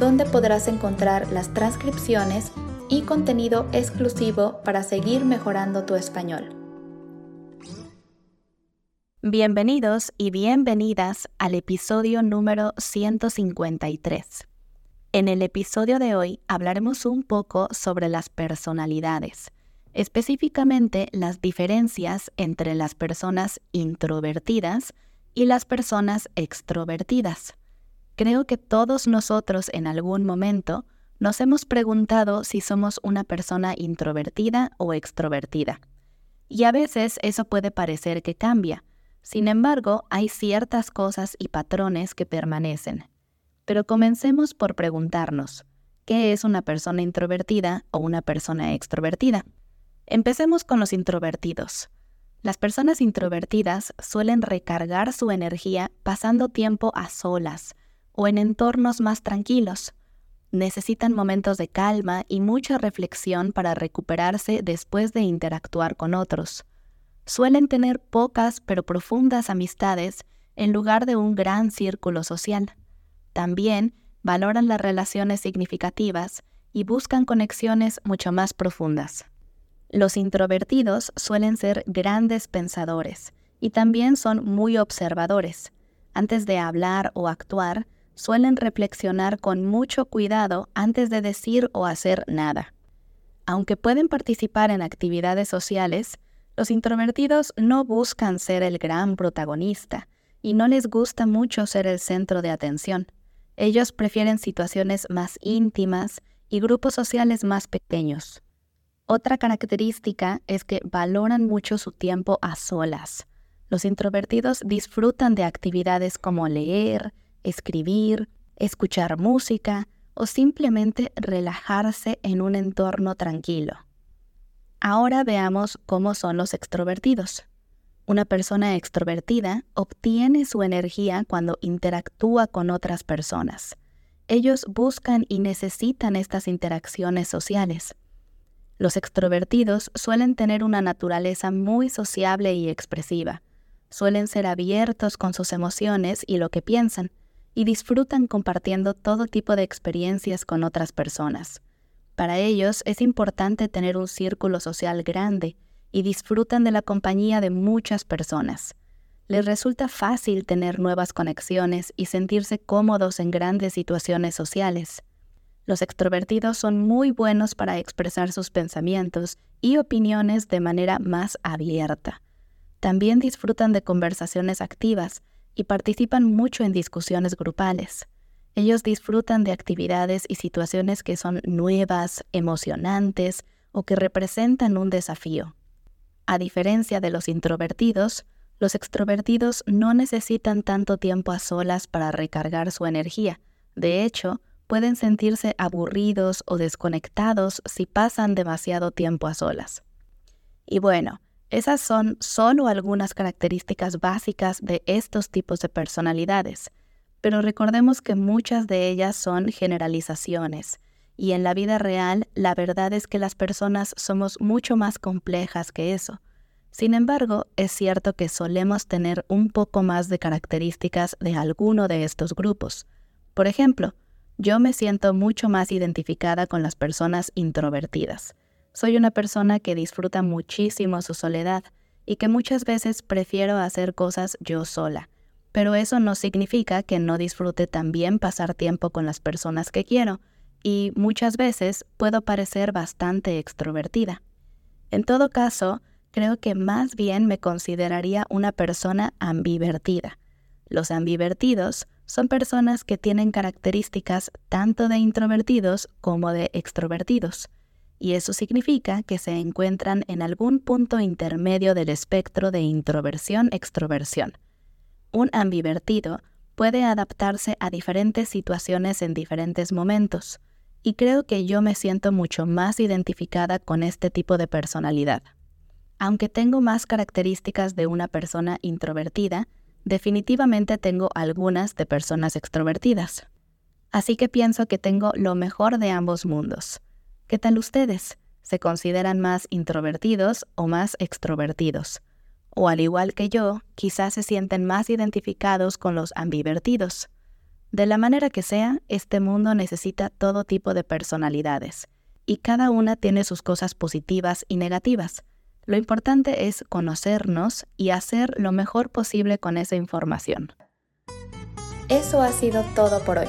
donde podrás encontrar las transcripciones y contenido exclusivo para seguir mejorando tu español. Bienvenidos y bienvenidas al episodio número 153. En el episodio de hoy hablaremos un poco sobre las personalidades, específicamente las diferencias entre las personas introvertidas y las personas extrovertidas. Creo que todos nosotros en algún momento nos hemos preguntado si somos una persona introvertida o extrovertida. Y a veces eso puede parecer que cambia. Sin embargo, hay ciertas cosas y patrones que permanecen. Pero comencemos por preguntarnos, ¿qué es una persona introvertida o una persona extrovertida? Empecemos con los introvertidos. Las personas introvertidas suelen recargar su energía pasando tiempo a solas, o en entornos más tranquilos. Necesitan momentos de calma y mucha reflexión para recuperarse después de interactuar con otros. Suelen tener pocas pero profundas amistades en lugar de un gran círculo social. También valoran las relaciones significativas y buscan conexiones mucho más profundas. Los introvertidos suelen ser grandes pensadores y también son muy observadores. Antes de hablar o actuar, suelen reflexionar con mucho cuidado antes de decir o hacer nada. Aunque pueden participar en actividades sociales, los introvertidos no buscan ser el gran protagonista y no les gusta mucho ser el centro de atención. Ellos prefieren situaciones más íntimas y grupos sociales más pequeños. Otra característica es que valoran mucho su tiempo a solas. Los introvertidos disfrutan de actividades como leer, escribir, escuchar música o simplemente relajarse en un entorno tranquilo. Ahora veamos cómo son los extrovertidos. Una persona extrovertida obtiene su energía cuando interactúa con otras personas. Ellos buscan y necesitan estas interacciones sociales. Los extrovertidos suelen tener una naturaleza muy sociable y expresiva. Suelen ser abiertos con sus emociones y lo que piensan, y disfrutan compartiendo todo tipo de experiencias con otras personas. Para ellos es importante tener un círculo social grande y disfrutan de la compañía de muchas personas. Les resulta fácil tener nuevas conexiones y sentirse cómodos en grandes situaciones sociales. Los extrovertidos son muy buenos para expresar sus pensamientos y opiniones de manera más abierta. También disfrutan de conversaciones activas y participan mucho en discusiones grupales. Ellos disfrutan de actividades y situaciones que son nuevas, emocionantes o que representan un desafío. A diferencia de los introvertidos, los extrovertidos no necesitan tanto tiempo a solas para recargar su energía. De hecho, pueden sentirse aburridos o desconectados si pasan demasiado tiempo a solas. Y bueno, esas son solo algunas características básicas de estos tipos de personalidades, pero recordemos que muchas de ellas son generalizaciones, y en la vida real la verdad es que las personas somos mucho más complejas que eso. Sin embargo, es cierto que solemos tener un poco más de características de alguno de estos grupos. Por ejemplo, yo me siento mucho más identificada con las personas introvertidas. Soy una persona que disfruta muchísimo su soledad y que muchas veces prefiero hacer cosas yo sola, pero eso no significa que no disfrute también pasar tiempo con las personas que quiero, y muchas veces puedo parecer bastante extrovertida. En todo caso, creo que más bien me consideraría una persona ambivertida. Los ambivertidos son personas que tienen características tanto de introvertidos como de extrovertidos y eso significa que se encuentran en algún punto intermedio del espectro de introversión-extroversión. Un ambivertido puede adaptarse a diferentes situaciones en diferentes momentos. y creo que yo me siento mucho más identificada con este tipo de personalidad. Aunque tengo más características de una persona introvertida, definitivamente tengo algunas de personas extrovertidas. Así que pienso que tengo lo mejor de ambos mundos. ¿Qué tal ustedes? ¿Se consideran más introvertidos o más extrovertidos? O al igual que yo, quizás se sienten más identificados con los ambivertidos. De la manera que sea, este mundo necesita todo tipo de personalidades, y cada una tiene sus cosas positivas y negativas. Lo importante es conocernos y hacer lo mejor posible con esa información. Eso ha sido todo por hoy.